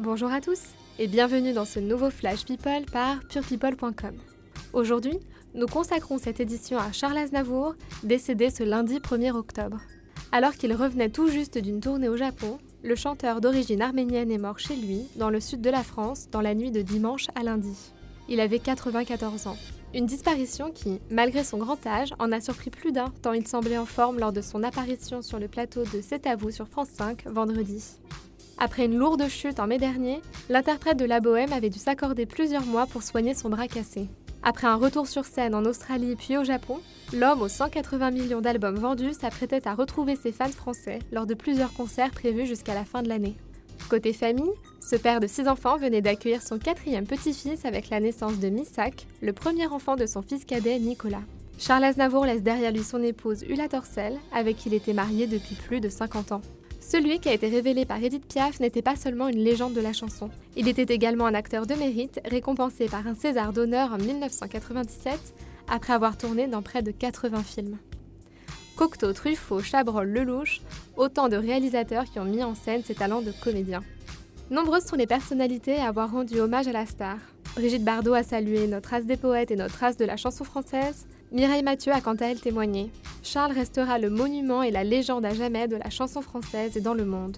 Bonjour à tous et bienvenue dans ce nouveau Flash People par purepeople.com. Aujourd'hui, nous consacrons cette édition à Charles Aznavour, décédé ce lundi 1er octobre. Alors qu'il revenait tout juste d'une tournée au Japon, le chanteur d'origine arménienne est mort chez lui, dans le sud de la France, dans la nuit de dimanche à lundi. Il avait 94 ans. Une disparition qui, malgré son grand âge, en a surpris plus d'un tant il semblait en forme lors de son apparition sur le plateau de C'est à vous sur France 5 vendredi. Après une lourde chute en mai dernier, l'interprète de La Bohème avait dû s'accorder plusieurs mois pour soigner son bras cassé. Après un retour sur scène en Australie puis au Japon, l'homme aux 180 millions d'albums vendus s'apprêtait à retrouver ses fans français lors de plusieurs concerts prévus jusqu'à la fin de l'année. Côté famille, ce père de six enfants venait d'accueillir son quatrième petit-fils avec la naissance de Missak, le premier enfant de son fils cadet Nicolas. Charles Aznavour laisse derrière lui son épouse Ulla Torcel, avec qui il était marié depuis plus de 50 ans. Celui qui a été révélé par Edith Piaf n'était pas seulement une légende de la chanson. Il était également un acteur de mérite, récompensé par un César d'honneur en 1997, après avoir tourné dans près de 80 films. Cocteau, Truffaut, Chabrol, Lelouch, autant de réalisateurs qui ont mis en scène ses talents de comédien. Nombreuses sont les personnalités à avoir rendu hommage à la star. Brigitte Bardot a salué notre race des poètes et notre race de la chanson française. Mireille Mathieu a quant à elle témoigné. Charles restera le monument et la légende à jamais de la chanson française et dans le monde.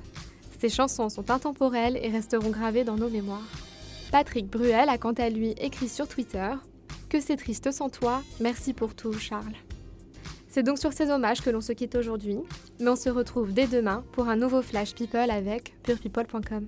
Ses chansons sont intemporelles et resteront gravées dans nos mémoires. Patrick Bruel a quant à lui écrit sur Twitter Que c'est triste sans toi, merci pour tout, Charles. C'est donc sur ces hommages que l'on se quitte aujourd'hui, mais on se retrouve dès demain pour un nouveau Flash People avec purepeople.com.